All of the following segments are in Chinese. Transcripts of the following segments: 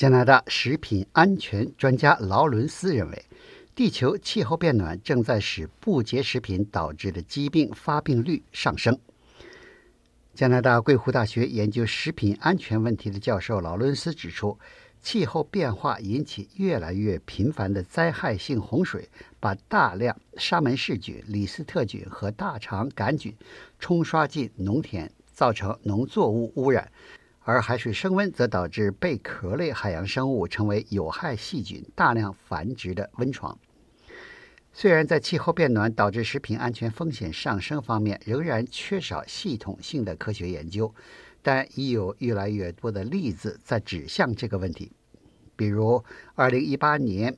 加拿大食品安全专家劳伦斯认为，地球气候变暖正在使不洁食品导致的疾病发病率上升。加拿大贵湖大学研究食品安全问题的教授劳伦斯指出，气候变化引起越来越频繁的灾害性洪水，把大量沙门氏菌、李斯特菌和大肠杆菌冲刷进农田，造成农作物污染。而海水升温则导致贝壳类海洋生物成为有害细菌大量繁殖的温床。虽然在气候变暖导致食品安全风险上升方面仍然缺少系统性的科学研究，但已有越来越多的例子在指向这个问题。比如，2018年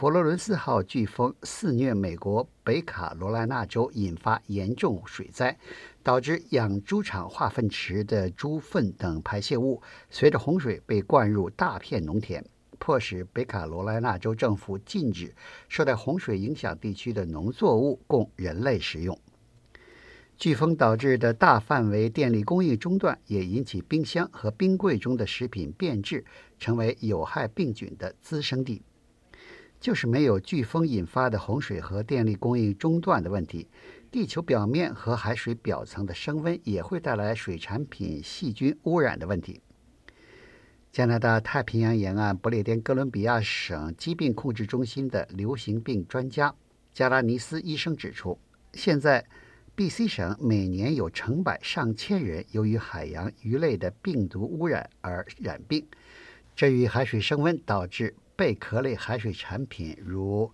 佛罗伦斯号飓风肆虐美国北卡罗来纳州，引发严重水灾。导致养猪场化粪池的猪粪等排泄物随着洪水被灌入大片农田，迫使北卡罗来纳州政府禁止受到洪水影响地区的农作物供人类食用。飓风导致的大范围电力供应中断，也引起冰箱和冰柜中的食品变质，成为有害病菌的滋生地。就是没有飓风引发的洪水和电力供应中断的问题。地球表面和海水表层的升温也会带来水产品细菌污染的问题。加拿大太平洋沿岸不列颠哥伦比亚省疾病控制中心的流行病专家加拉尼斯医生指出，现在 B.C 省每年有成百上千人由于海洋鱼类的病毒污染而染病，这与海水升温导致贝壳类海水产品如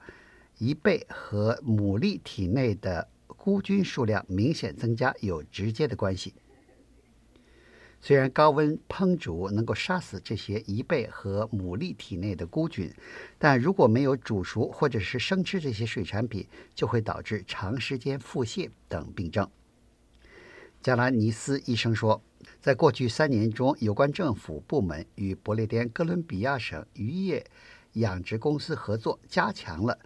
贻贝和牡蛎体内的菇菌数量明显增加有直接的关系。虽然高温烹煮能够杀死这些贻贝和牡蛎体内的菇菌，但如果没有煮熟或者是生吃这些水产品，就会导致长时间腹泻等病症。加拉尼斯医生说，在过去三年中，有关政府部门与不列颠哥伦比亚省渔业养殖公司合作，加强了。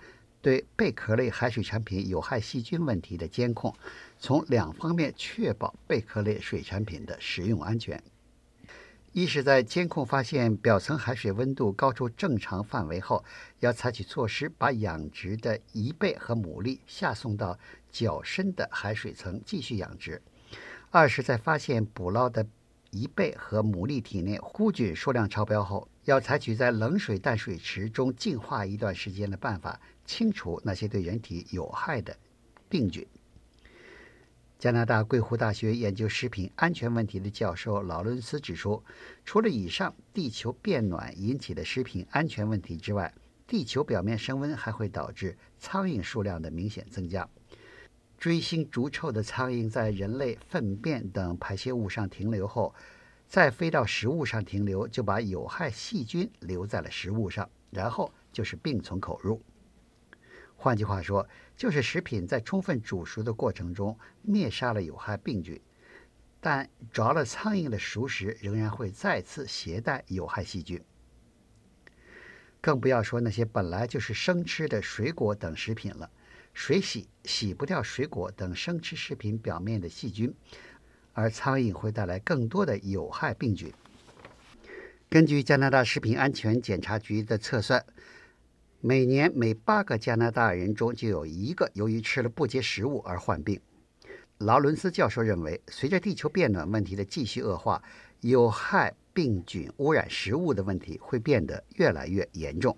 对贝壳类海水产品有害细菌问题的监控，从两方面确保贝壳类水产品的食用安全：一是，在监控发现表层海水温度高出正常范围后，要采取措施把养殖的贻贝和牡蛎下送到较深的海水层继续养殖；二是，在发现捕捞的贻贝和牡蛎体内弧菌数量超标后，要采取在冷水淡水池中净化一段时间的办法。清除那些对人体有害的病菌。加拿大贵湖大学研究食品安全问题的教授劳伦斯指出，除了以上地球变暖引起的食品安全问题之外，地球表面升温还会导致苍蝇数量的明显增加。锥心逐臭的苍蝇在人类粪便等排泄物上停留后，再飞到食物上停留，就把有害细菌留在了食物上，然后就是病从口入。换句话说，就是食品在充分煮熟的过程中灭杀了有害病菌，但着了苍蝇的熟食仍然会再次携带有害细菌。更不要说那些本来就是生吃的水果等食品了，水洗洗不掉水果等生吃食品表面的细菌，而苍蝇会带来更多的有害病菌。根据加拿大食品安全检查局的测算。每年每八个加拿大人中就有一个由于吃了不洁食物而患病。劳伦斯教授认为，随着地球变暖问题的继续恶化，有害病菌污染食物的问题会变得越来越严重。